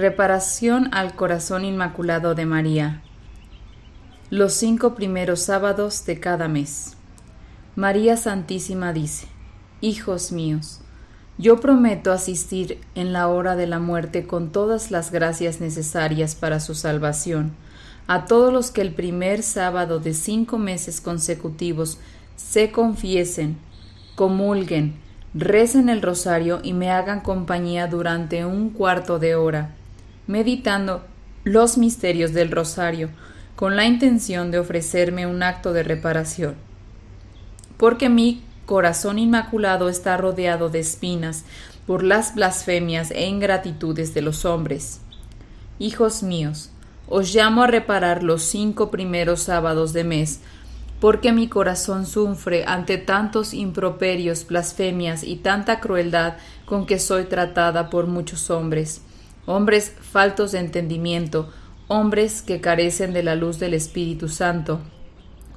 Reparación al Corazón Inmaculado de María. Los cinco primeros sábados de cada mes. María Santísima dice, Hijos míos, yo prometo asistir en la hora de la muerte con todas las gracias necesarias para su salvación a todos los que el primer sábado de cinco meses consecutivos se confiesen, comulguen, recen el rosario y me hagan compañía durante un cuarto de hora meditando los misterios del rosario, con la intención de ofrecerme un acto de reparación. Porque mi corazón inmaculado está rodeado de espinas por las blasfemias e ingratitudes de los hombres. Hijos míos, os llamo a reparar los cinco primeros sábados de mes, porque mi corazón sufre ante tantos improperios, blasfemias y tanta crueldad con que soy tratada por muchos hombres hombres faltos de entendimiento, hombres que carecen de la luz del Espíritu Santo,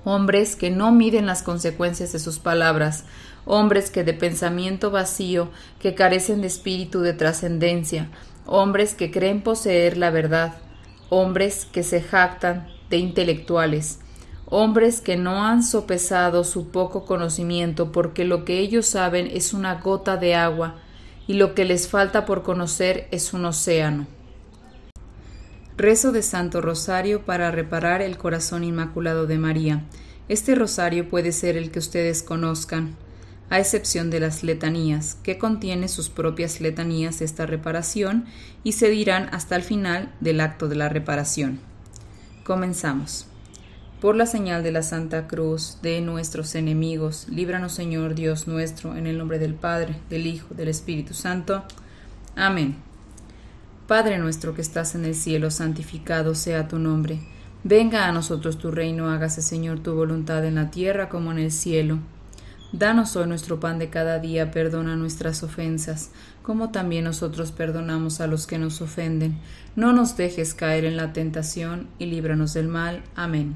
hombres que no miden las consecuencias de sus palabras, hombres que de pensamiento vacío, que carecen de espíritu de trascendencia, hombres que creen poseer la verdad, hombres que se jactan de intelectuales, hombres que no han sopesado su poco conocimiento porque lo que ellos saben es una gota de agua y lo que les falta por conocer es un océano. Rezo de Santo Rosario para reparar el corazón inmaculado de María. Este rosario puede ser el que ustedes conozcan, a excepción de las letanías, que contiene sus propias letanías esta reparación y se dirán hasta el final del acto de la reparación. Comenzamos. Por la señal de la Santa Cruz de nuestros enemigos, líbranos Señor Dios nuestro, en el nombre del Padre, del Hijo, del Espíritu Santo. Amén. Padre nuestro que estás en el cielo, santificado sea tu nombre. Venga a nosotros tu reino, hágase Señor tu voluntad en la tierra como en el cielo. Danos hoy nuestro pan de cada día, perdona nuestras ofensas, como también nosotros perdonamos a los que nos ofenden. No nos dejes caer en la tentación y líbranos del mal. Amén.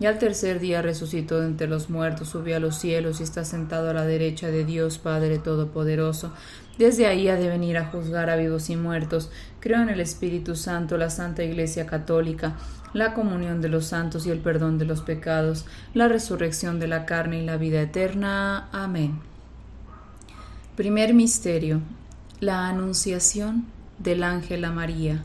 y al tercer día resucitó de entre los muertos, subió a los cielos y está sentado a la derecha de Dios Padre Todopoderoso desde ahí ha de venir a juzgar a vivos y muertos. Creo en el Espíritu Santo, la Santa Iglesia Católica, la comunión de los santos y el perdón de los pecados, la resurrección de la carne y la vida eterna. Amén. Primer Misterio. La Anunciación del Ángel a María.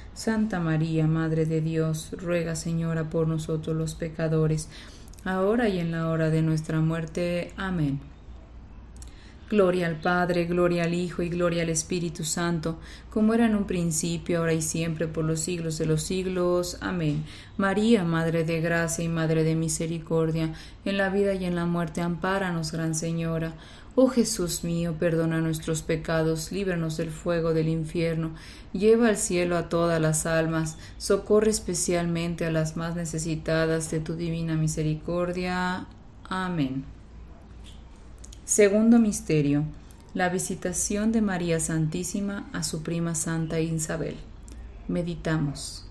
Santa María, Madre de Dios, ruega Señora por nosotros los pecadores, ahora y en la hora de nuestra muerte. Amén. Gloria al Padre, gloria al Hijo y gloria al Espíritu Santo, como era en un principio, ahora y siempre, por los siglos de los siglos. Amén. María, Madre de Gracia y Madre de Misericordia, en la vida y en la muerte, ampáranos, Gran Señora. Oh Jesús mío, perdona nuestros pecados, líbranos del fuego del infierno, lleva al cielo a todas las almas, socorre especialmente a las más necesitadas de tu divina misericordia. Amén. Segundo Misterio. La visitación de María Santísima a su prima Santa Isabel. Meditamos.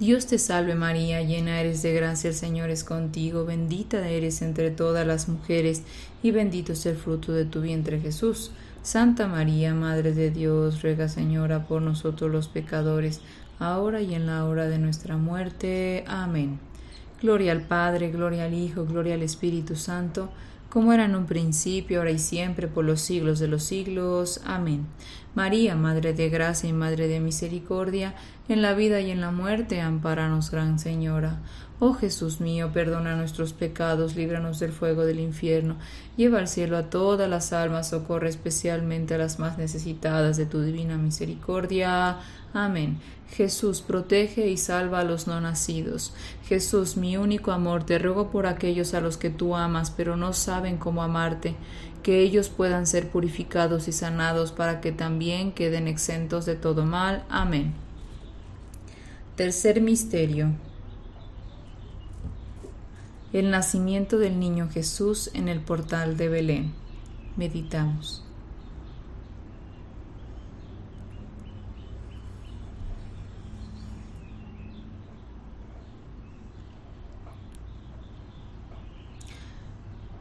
Dios te salve María, llena eres de gracia, el Señor es contigo, bendita eres entre todas las mujeres, y bendito es el fruto de tu vientre Jesús. Santa María, Madre de Dios, ruega Señora por nosotros los pecadores, ahora y en la hora de nuestra muerte. Amén. Gloria al Padre, gloria al Hijo, gloria al Espíritu Santo, como era en un principio, ahora y siempre, por los siglos de los siglos. Amén. María, Madre de Gracia y Madre de Misericordia, en la vida y en la muerte, amparanos, Gran Señora. Oh Jesús mío, perdona nuestros pecados, líbranos del fuego del infierno, lleva al cielo a todas las almas, socorre especialmente a las más necesitadas de tu divina misericordia. Amén. Jesús, protege y salva a los no nacidos. Jesús, mi único amor, te ruego por aquellos a los que tú amas, pero no saben cómo amarte, que ellos puedan ser purificados y sanados para que también queden exentos de todo mal. Amén. Tercer misterio. El nacimiento del niño Jesús en el portal de Belén. Meditamos.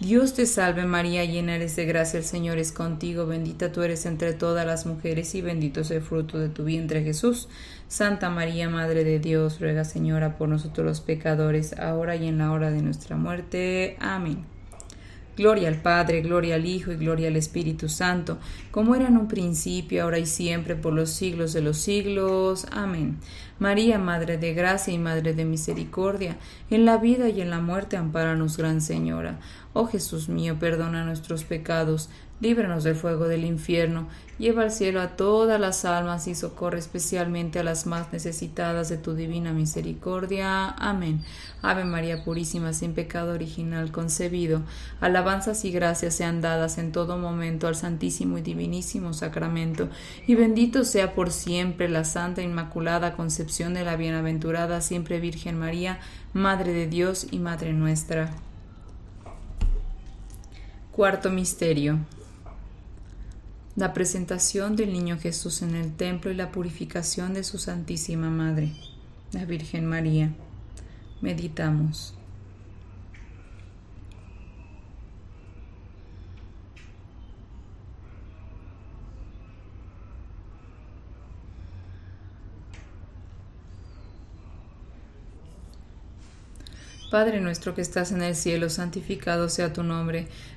Dios te salve María, llena eres de gracia, el Señor es contigo, bendita tú eres entre todas las mujeres y bendito es el fruto de tu vientre Jesús. Santa María, Madre de Dios, ruega Señora por nosotros los pecadores, ahora y en la hora de nuestra muerte. Amén. Gloria al Padre, gloria al Hijo y gloria al Espíritu Santo, como era en un principio, ahora y siempre, por los siglos de los siglos. Amén. María, Madre de Gracia y Madre de Misericordia, en la vida y en la muerte, ampáranos, Gran Señora. Oh Jesús mío, perdona nuestros pecados, líbranos del fuego del infierno, lleva al cielo a todas las almas y socorre especialmente a las más necesitadas de tu divina misericordia. Amén. Ave María Purísima, sin pecado original concebido, alabanzas y gracias sean dadas en todo momento al Santísimo y Divinísimo Sacramento, y bendito sea por siempre la Santa Inmaculada Concepción de la Bienaventurada Siempre Virgen María, Madre de Dios y Madre nuestra. Cuarto Misterio. La presentación del Niño Jesús en el templo y la purificación de su Santísima Madre, la Virgen María. Meditamos. Padre nuestro que estás en el cielo, santificado sea tu nombre.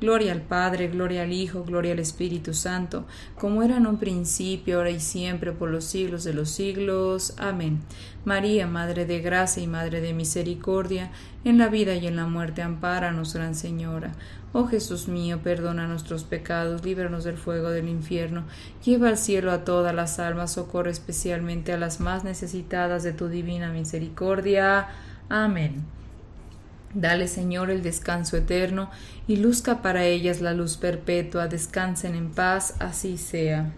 Gloria al Padre, gloria al Hijo, gloria al Espíritu Santo, como era en un principio, ahora y siempre, por los siglos de los siglos. Amén. María, Madre de Gracia y Madre de Misericordia, en la vida y en la muerte, ampáranos, Gran Señora. Oh Jesús mío, perdona nuestros pecados, líbranos del fuego del infierno, lleva al cielo a todas las almas, socorre especialmente a las más necesitadas de tu divina misericordia. Amén. Dale, Señor, el descanso eterno y luzca para ellas la luz perpetua. Descansen en paz, así sea.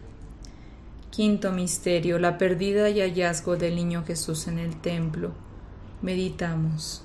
Quinto misterio, la pérdida y hallazgo del niño Jesús en el templo. Meditamos.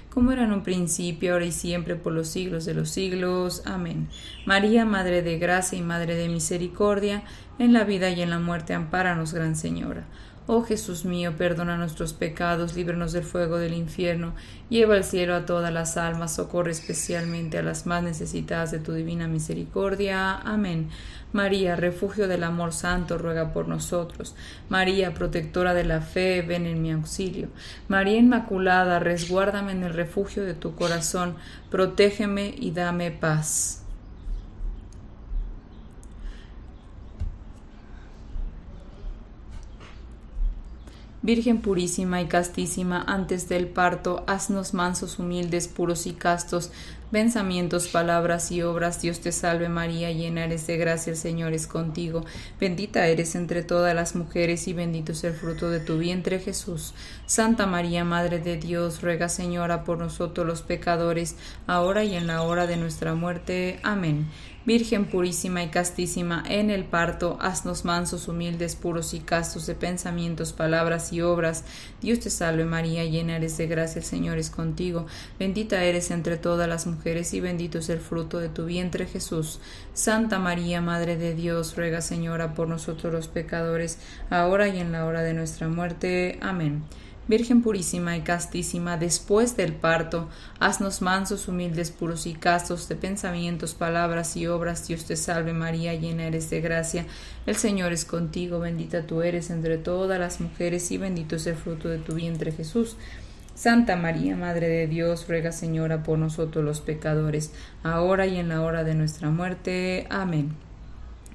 como era en un principio, ahora y siempre, por los siglos de los siglos. Amén. María, Madre de Gracia y Madre de Misericordia, en la vida y en la muerte, ampáranos, Gran Señora. Oh Jesús mío, perdona nuestros pecados, líbranos del fuego del infierno, lleva al cielo a todas las almas, socorre especialmente a las más necesitadas de tu divina misericordia. Amén. María, refugio del amor santo, ruega por nosotros. María, protectora de la fe, ven en mi auxilio. María Inmaculada, resguárdame en el refugio de tu corazón, protégeme y dame paz. Virgen purísima y castísima, antes del parto, haznos mansos, humildes, puros y castos, pensamientos, palabras y obras. Dios te salve María, llena eres de gracia, el Señor es contigo. Bendita eres entre todas las mujeres y bendito es el fruto de tu vientre Jesús. Santa María, Madre de Dios, ruega Señora por nosotros los pecadores, ahora y en la hora de nuestra muerte. Amén. Virgen purísima y castísima, en el parto, haznos mansos, humildes, puros y castos de pensamientos, palabras y obras. Dios te salve María, llena eres de gracia, el Señor es contigo. Bendita eres entre todas las mujeres y bendito es el fruto de tu vientre Jesús. Santa María, Madre de Dios, ruega Señora por nosotros los pecadores, ahora y en la hora de nuestra muerte. Amén. Virgen purísima y castísima, después del parto, haznos mansos, humildes, puros y castos de pensamientos, palabras y obras. Dios te salve María, llena eres de gracia. El Señor es contigo, bendita tú eres entre todas las mujeres y bendito es el fruto de tu vientre Jesús. Santa María, Madre de Dios, ruega Señora por nosotros los pecadores, ahora y en la hora de nuestra muerte. Amén.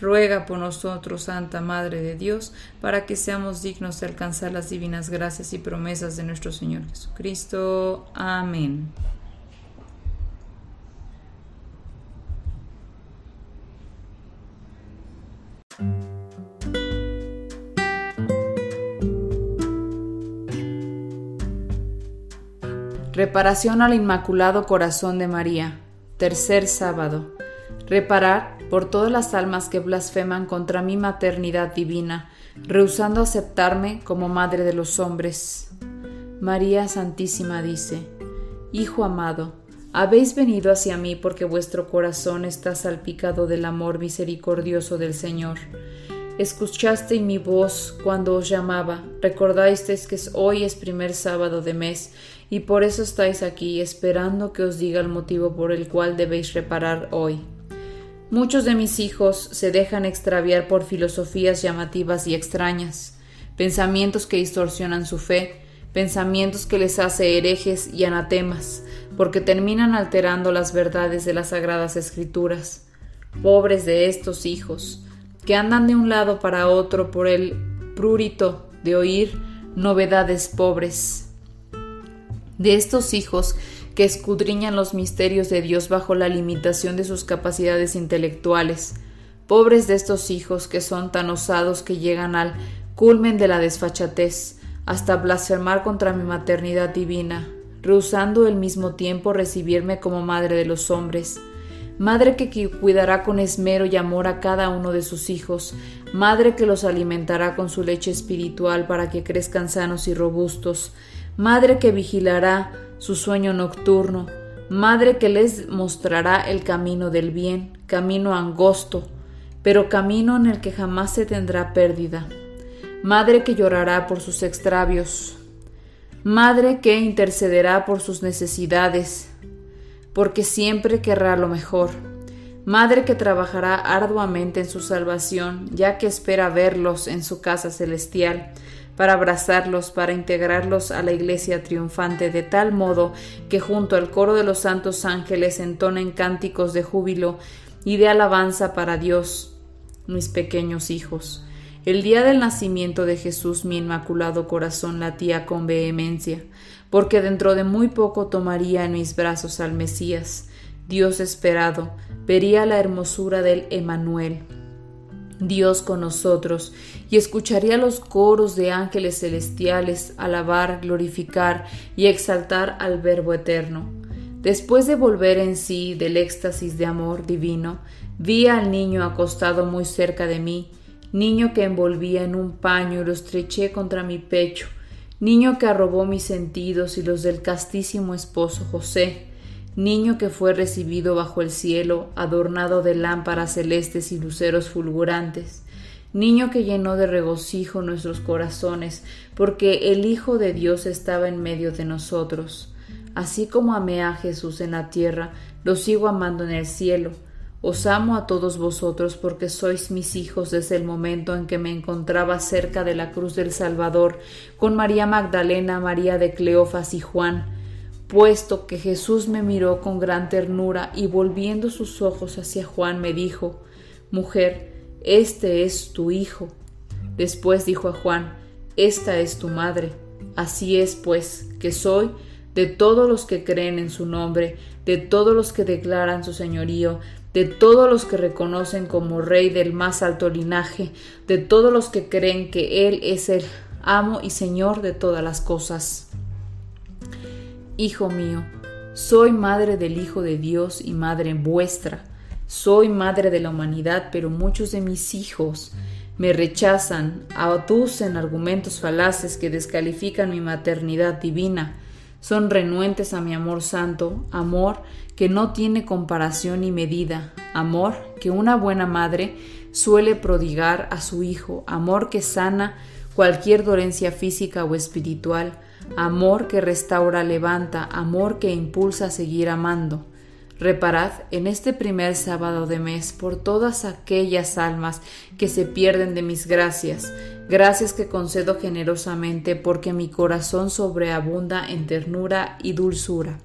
Ruega por nosotros, Santa Madre de Dios, para que seamos dignos de alcanzar las divinas gracias y promesas de nuestro Señor Jesucristo. Amén. Reparación al Inmaculado Corazón de María. Tercer sábado. Reparar por todas las almas que blasfeman contra mi maternidad divina, rehusando aceptarme como madre de los hombres. María Santísima dice, Hijo amado, habéis venido hacia mí porque vuestro corazón está salpicado del amor misericordioso del Señor. Escuchaste mi voz cuando os llamaba, recordasteis que hoy es primer sábado de mes, y por eso estáis aquí esperando que os diga el motivo por el cual debéis reparar hoy. Muchos de mis hijos se dejan extraviar por filosofías llamativas y extrañas, pensamientos que distorsionan su fe, pensamientos que les hace herejes y anatemas, porque terminan alterando las verdades de las sagradas escrituras. Pobres de estos hijos, que andan de un lado para otro por el prurito de oír novedades pobres. De estos hijos que escudriñan los misterios de Dios bajo la limitación de sus capacidades intelectuales. Pobres de estos hijos que son tan osados que llegan al culmen de la desfachatez, hasta blasfemar contra mi maternidad divina, rehusando al mismo tiempo recibirme como madre de los hombres, madre que cuidará con esmero y amor a cada uno de sus hijos, madre que los alimentará con su leche espiritual para que crezcan sanos y robustos, madre que vigilará su sueño nocturno, madre que les mostrará el camino del bien, camino angosto, pero camino en el que jamás se tendrá pérdida, madre que llorará por sus extravios, madre que intercederá por sus necesidades, porque siempre querrá lo mejor, madre que trabajará arduamente en su salvación, ya que espera verlos en su casa celestial, para abrazarlos, para integrarlos a la iglesia triunfante, de tal modo que junto al coro de los santos ángeles entonen cánticos de júbilo y de alabanza para Dios, mis pequeños hijos. El día del nacimiento de Jesús mi inmaculado corazón latía con vehemencia, porque dentro de muy poco tomaría en mis brazos al Mesías, Dios esperado, vería la hermosura del Emanuel Dios con nosotros, y escucharía los coros de ángeles celestiales alabar, glorificar y exaltar al Verbo eterno. Después de volver en sí del éxtasis de amor divino, vi al niño acostado muy cerca de mí, niño que envolvía en un paño y lo estreché contra mi pecho, niño que arrobó mis sentidos y los del castísimo esposo José, niño que fue recibido bajo el cielo, adornado de lámparas celestes y luceros fulgurantes, niño que llenó de regocijo nuestros corazones, porque el Hijo de Dios estaba en medio de nosotros. Así como amé a Jesús en la tierra, lo sigo amando en el cielo. Os amo a todos vosotros porque sois mis hijos desde el momento en que me encontraba cerca de la cruz del Salvador, con María Magdalena, María de Cleofas y Juan, puesto que Jesús me miró con gran ternura y volviendo sus ojos hacia Juan me dijo, Mujer, este es tu hijo. Después dijo a Juan, Esta es tu madre. Así es, pues, que soy de todos los que creen en su nombre, de todos los que declaran su señorío, de todos los que reconocen como rey del más alto linaje, de todos los que creen que Él es el amo y señor de todas las cosas. Hijo mío, soy madre del Hijo de Dios y madre vuestra. Soy madre de la humanidad, pero muchos de mis hijos me rechazan, aducen argumentos falaces que descalifican mi maternidad divina. Son renuentes a mi amor santo, amor que no tiene comparación ni medida, amor que una buena madre suele prodigar a su hijo, amor que sana cualquier dolencia física o espiritual, amor que restaura, levanta, amor que impulsa a seguir amando. Reparad en este primer sábado de mes por todas aquellas almas que se pierden de mis gracias, gracias que concedo generosamente porque mi corazón sobreabunda en ternura y dulzura.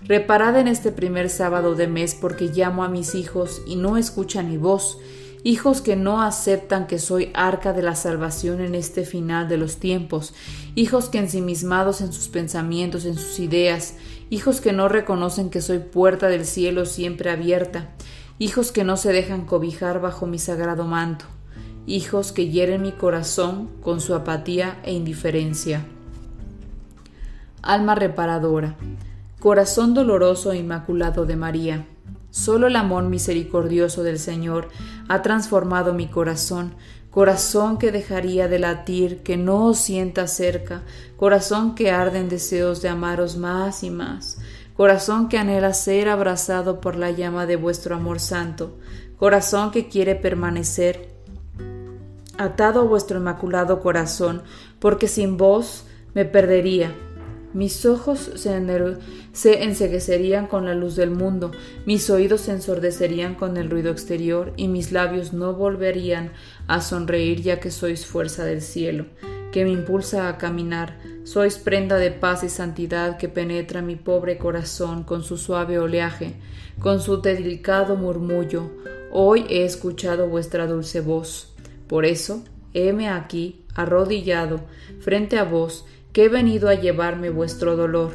Reparad en este primer sábado de mes porque llamo a mis hijos y no escuchan mi voz, hijos que no aceptan que soy arca de la salvación en este final de los tiempos, hijos que ensimismados en sus pensamientos, en sus ideas, hijos que no reconocen que soy puerta del cielo siempre abierta, hijos que no se dejan cobijar bajo mi sagrado manto, hijos que hieren mi corazón con su apatía e indiferencia. Alma reparadora, corazón doloroso e inmaculado de María, Solo el amor misericordioso del Señor ha transformado mi corazón, corazón que dejaría de latir, que no os sienta cerca, corazón que arde en deseos de amaros más y más, corazón que anhela ser abrazado por la llama de vuestro amor santo, corazón que quiere permanecer atado a vuestro inmaculado corazón, porque sin vos me perdería, mis ojos se, enseguecerían con la luz del mundo, mis oídos se ensordecerían con el ruido exterior y mis labios no volverían a sonreír ya que sois fuerza del cielo, que me impulsa a caminar, sois prenda de paz y santidad que penetra mi pobre corazón con su suave oleaje, con su delicado murmullo. Hoy he escuchado vuestra dulce voz. Por eso, heme aquí, arrodillado, frente a vos, que he venido a llevarme vuestro dolor.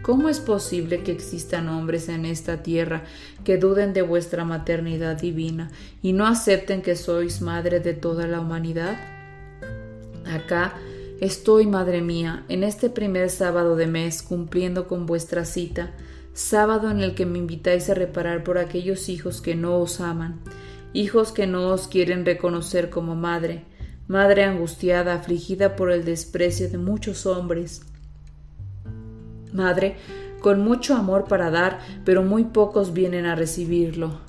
¿Cómo es posible que existan hombres en esta tierra que duden de vuestra maternidad divina y no acepten que sois madre de toda la humanidad? Acá estoy, madre mía, en este primer sábado de mes, cumpliendo con vuestra cita, sábado en el que me invitáis a reparar por aquellos hijos que no os aman, hijos que no os quieren reconocer como madre, madre angustiada, afligida por el desprecio de muchos hombres. Madre con mucho amor para dar, pero muy pocos vienen a recibirlo.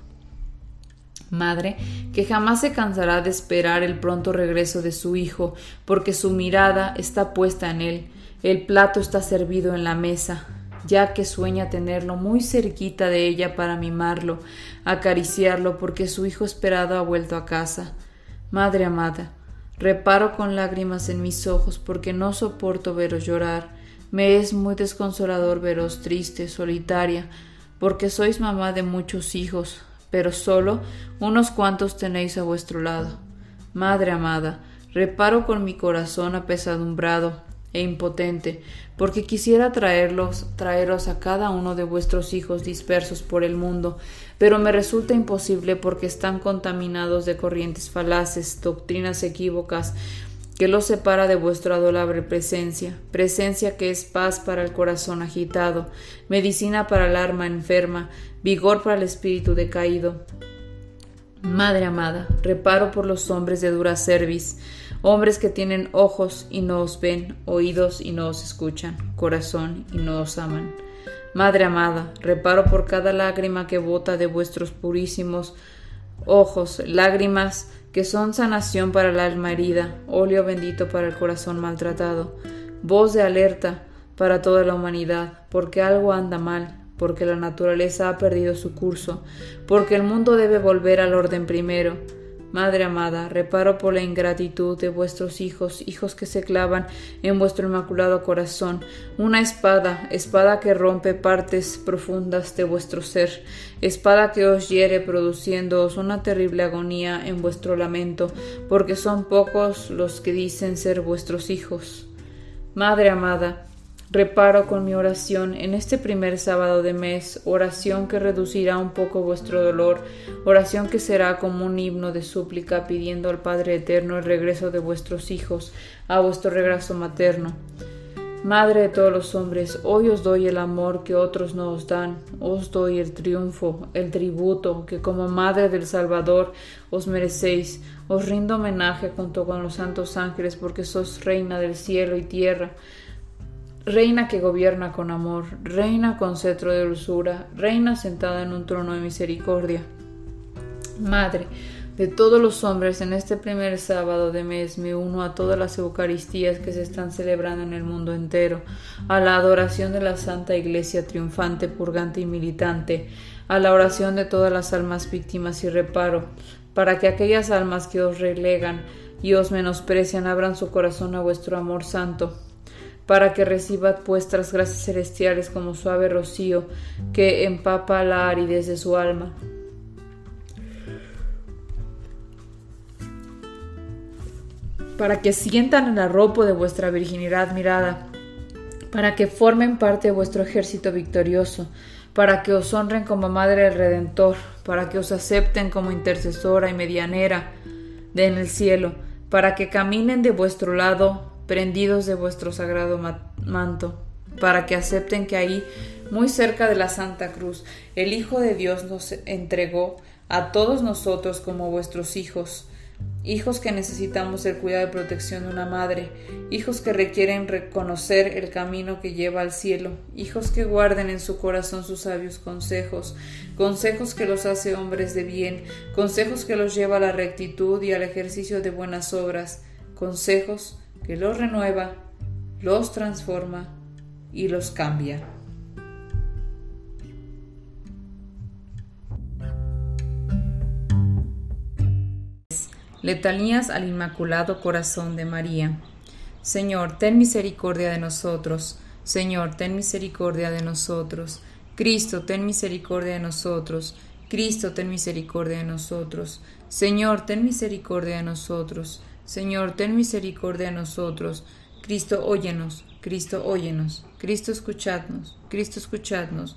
Madre que jamás se cansará de esperar el pronto regreso de su hijo, porque su mirada está puesta en él, el plato está servido en la mesa, ya que sueña tenerlo muy cerquita de ella para mimarlo, acariciarlo, porque su hijo esperado ha vuelto a casa. Madre amada, Reparo con lágrimas en mis ojos porque no soporto veros llorar. Me es muy desconsolador veros triste, solitaria, porque sois mamá de muchos hijos, pero solo unos cuantos tenéis a vuestro lado. Madre amada, reparo con mi corazón apesadumbrado e impotente, porque quisiera traerlos, traeros a cada uno de vuestros hijos dispersos por el mundo, pero me resulta imposible porque están contaminados de corrientes falaces, doctrinas equívocas, que los separa de vuestra adorable presencia, presencia que es paz para el corazón agitado, medicina para el alma enferma, vigor para el espíritu decaído. Madre amada, reparo por los hombres de dura cerviz, hombres que tienen ojos y no os ven, oídos y no os escuchan, corazón y no os aman. Madre amada, reparo por cada lágrima que bota de vuestros purísimos ojos, lágrimas que son sanación para el alma herida, óleo bendito para el corazón maltratado, voz de alerta para toda la humanidad, porque algo anda mal, porque la naturaleza ha perdido su curso, porque el mundo debe volver al orden primero, Madre amada, reparo por la ingratitud de vuestros hijos, hijos que se clavan en vuestro inmaculado corazón, una espada, espada que rompe partes profundas de vuestro ser, espada que os hiere produciéndoos una terrible agonía en vuestro lamento, porque son pocos los que dicen ser vuestros hijos. Madre amada, Reparo con mi oración en este primer sábado de mes, oración que reducirá un poco vuestro dolor, oración que será como un himno de súplica pidiendo al Padre Eterno el regreso de vuestros hijos a vuestro regreso materno. Madre de todos los hombres, hoy os doy el amor que otros no os dan, os doy el triunfo, el tributo que como Madre del Salvador os merecéis, os rindo homenaje junto con los santos ángeles porque sos reina del cielo y tierra, Reina que gobierna con amor, reina con cetro de dulzura, reina sentada en un trono de misericordia. Madre de todos los hombres, en este primer sábado de mes me uno a todas las Eucaristías que se están celebrando en el mundo entero, a la adoración de la Santa Iglesia triunfante, purgante y militante, a la oración de todas las almas víctimas y reparo, para que aquellas almas que os relegan y os menosprecian abran su corazón a vuestro amor santo para que reciba vuestras gracias celestiales como suave rocío que empapa la aridez de su alma. Para que sientan el arropo de vuestra virginidad mirada, para que formen parte de vuestro ejército victorioso, para que os honren como Madre del Redentor, para que os acepten como intercesora y medianera de en el cielo, para que caminen de vuestro lado prendidos de vuestro sagrado manto, para que acepten que ahí, muy cerca de la Santa Cruz, el Hijo de Dios nos entregó a todos nosotros como vuestros hijos, hijos que necesitamos el cuidado y protección de una madre, hijos que requieren reconocer el camino que lleva al cielo, hijos que guarden en su corazón sus sabios consejos, consejos que los hace hombres de bien, consejos que los lleva a la rectitud y al ejercicio de buenas obras, consejos que los renueva, los transforma y los cambia. Letanías al Inmaculado Corazón de María. Señor, ten misericordia de nosotros. Señor, ten misericordia de nosotros. Cristo, ten misericordia de nosotros. Cristo, ten misericordia de nosotros. Señor, ten misericordia de nosotros. Señor, ten misericordia de nosotros. Cristo, óyenos. Cristo, óyenos. Cristo, escuchadnos. Cristo, escuchadnos.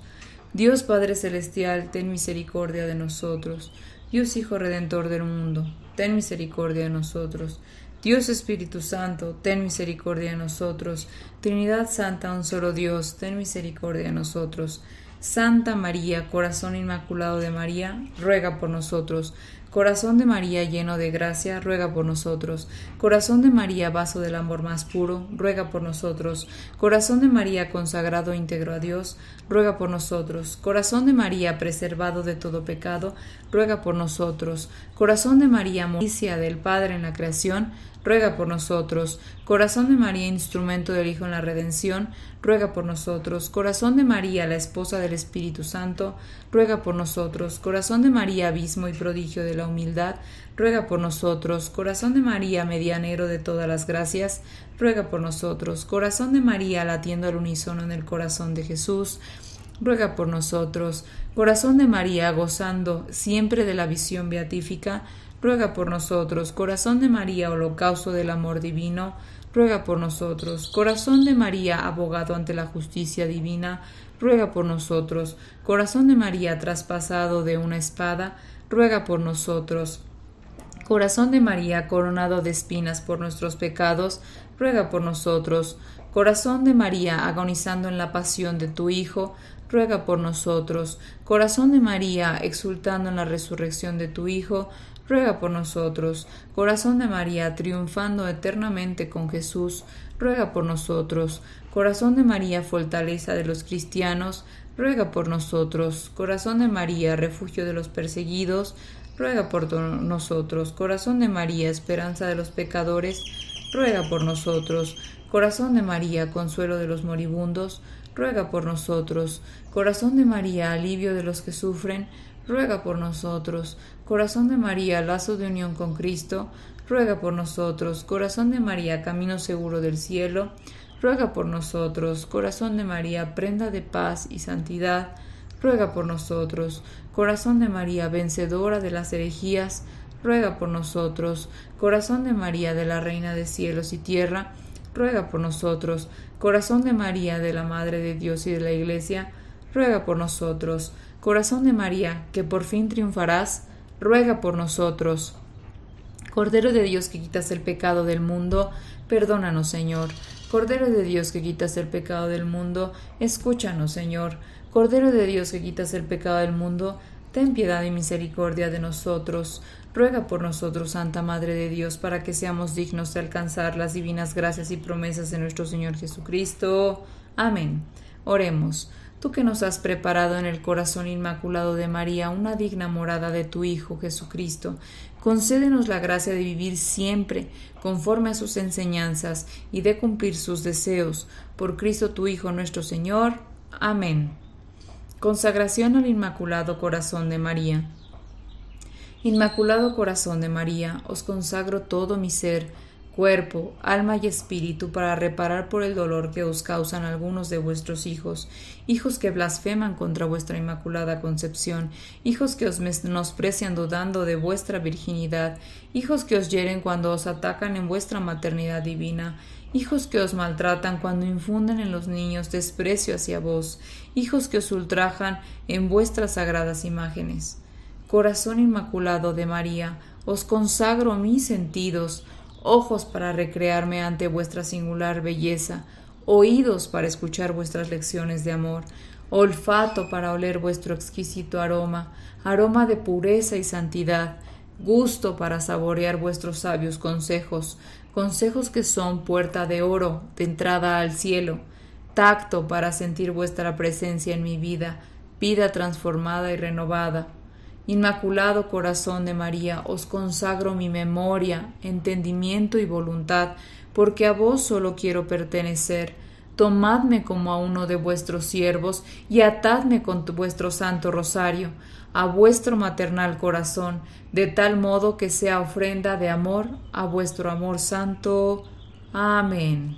Dios Padre Celestial, ten misericordia de nosotros. Dios Hijo Redentor del mundo, ten misericordia de nosotros. Dios Espíritu Santo, ten misericordia de nosotros. Trinidad Santa, un solo Dios, ten misericordia de nosotros. Santa María, Corazón Inmaculado de María, ruega por nosotros. Corazón de María lleno de gracia, ruega por nosotros. Corazón de María, vaso del amor más puro, ruega por nosotros. Corazón de María consagrado íntegro a Dios, ruega por nosotros. Corazón de María preservado de todo pecado, ruega por nosotros. Corazón de María, moricia del Padre en la creación, ruega por nosotros. Corazón de María, instrumento del Hijo en la redención, ruega por nosotros. Corazón de María, la esposa del Espíritu Santo, ruega por nosotros. Corazón de María, abismo y prodigio de la humildad, ruega por nosotros. Corazón de María, medianero de todas las gracias, ruega por nosotros. Corazón de María, latiendo al unísono en el corazón de Jesús, ruega por nosotros. Corazón de María, gozando siempre de la visión beatífica, ruega por nosotros. Corazón de María, holocausto del amor divino, ruega por nosotros. Corazón de María, abogado ante la justicia divina, ruega por nosotros. Corazón de María, traspasado de una espada, ruega por nosotros. Corazón de María, coronado de espinas por nuestros pecados, ruega por nosotros. Corazón de María, agonizando en la pasión de tu Hijo, ruega por nosotros. Corazón de María, exultando en la resurrección de tu Hijo, ruega por nosotros. Corazón de María, triunfando eternamente con Jesús, ruega por nosotros. Corazón de María, fortaleza de los cristianos, ruega por nosotros. Corazón de María, refugio de los perseguidos, ruega por nosotros. Corazón de María, esperanza de los pecadores, ruega por nosotros. Corazón de María, consuelo de los moribundos, ruega por nosotros. Corazón de María, alivio de los que sufren, ruega por nosotros. Corazón de María, lazo de unión con Cristo, ruega por nosotros. Corazón de María, camino seguro del cielo, ruega por nosotros. Corazón de María, prenda de paz y santidad, ruega por nosotros. Corazón de María, vencedora de las herejías, ruega por nosotros. Corazón de María, de la Reina de cielos y tierra, ruega por nosotros. Corazón de María, de la Madre de Dios y de la Iglesia, ruega por nosotros. Corazón de María, que por fin triunfarás, ruega por nosotros. Cordero de Dios que quitas el pecado del mundo, perdónanos, Señor. Cordero de Dios que quitas el pecado del mundo, escúchanos, Señor. Cordero de Dios que quitas el pecado del mundo, ten piedad y misericordia de nosotros. Ruega por nosotros, Santa Madre de Dios, para que seamos dignos de alcanzar las divinas gracias y promesas de nuestro Señor Jesucristo. Amén. Oremos. Tú que nos has preparado en el corazón inmaculado de María una digna morada de tu Hijo Jesucristo, concédenos la gracia de vivir siempre conforme a sus enseñanzas y de cumplir sus deseos. Por Cristo tu Hijo nuestro Señor. Amén. Consagración al Inmaculado Corazón de María. Inmaculado Corazón de María, os consagro todo mi ser, cuerpo, alma y espíritu para reparar por el dolor que os causan algunos de vuestros hijos, hijos que blasfeman contra vuestra inmaculada concepción, hijos que os menosprecian dudando de vuestra virginidad, hijos que os hieren cuando os atacan en vuestra maternidad divina, hijos que os maltratan cuando infunden en los niños desprecio hacia vos, hijos que os ultrajan en vuestras sagradas imágenes. Corazón Inmaculado de María, os consagro mis sentidos, ojos para recrearme ante vuestra singular belleza, oídos para escuchar vuestras lecciones de amor, olfato para oler vuestro exquisito aroma, aroma de pureza y santidad, gusto para saborear vuestros sabios consejos, consejos que son puerta de oro, de entrada al cielo, tacto para sentir vuestra presencia en mi vida, vida transformada y renovada, Inmaculado Corazón de María, os consagro mi memoria, entendimiento y voluntad, porque a vos solo quiero pertenecer. Tomadme como a uno de vuestros siervos y atadme con vuestro santo rosario a vuestro maternal corazón, de tal modo que sea ofrenda de amor a vuestro amor santo. Amén.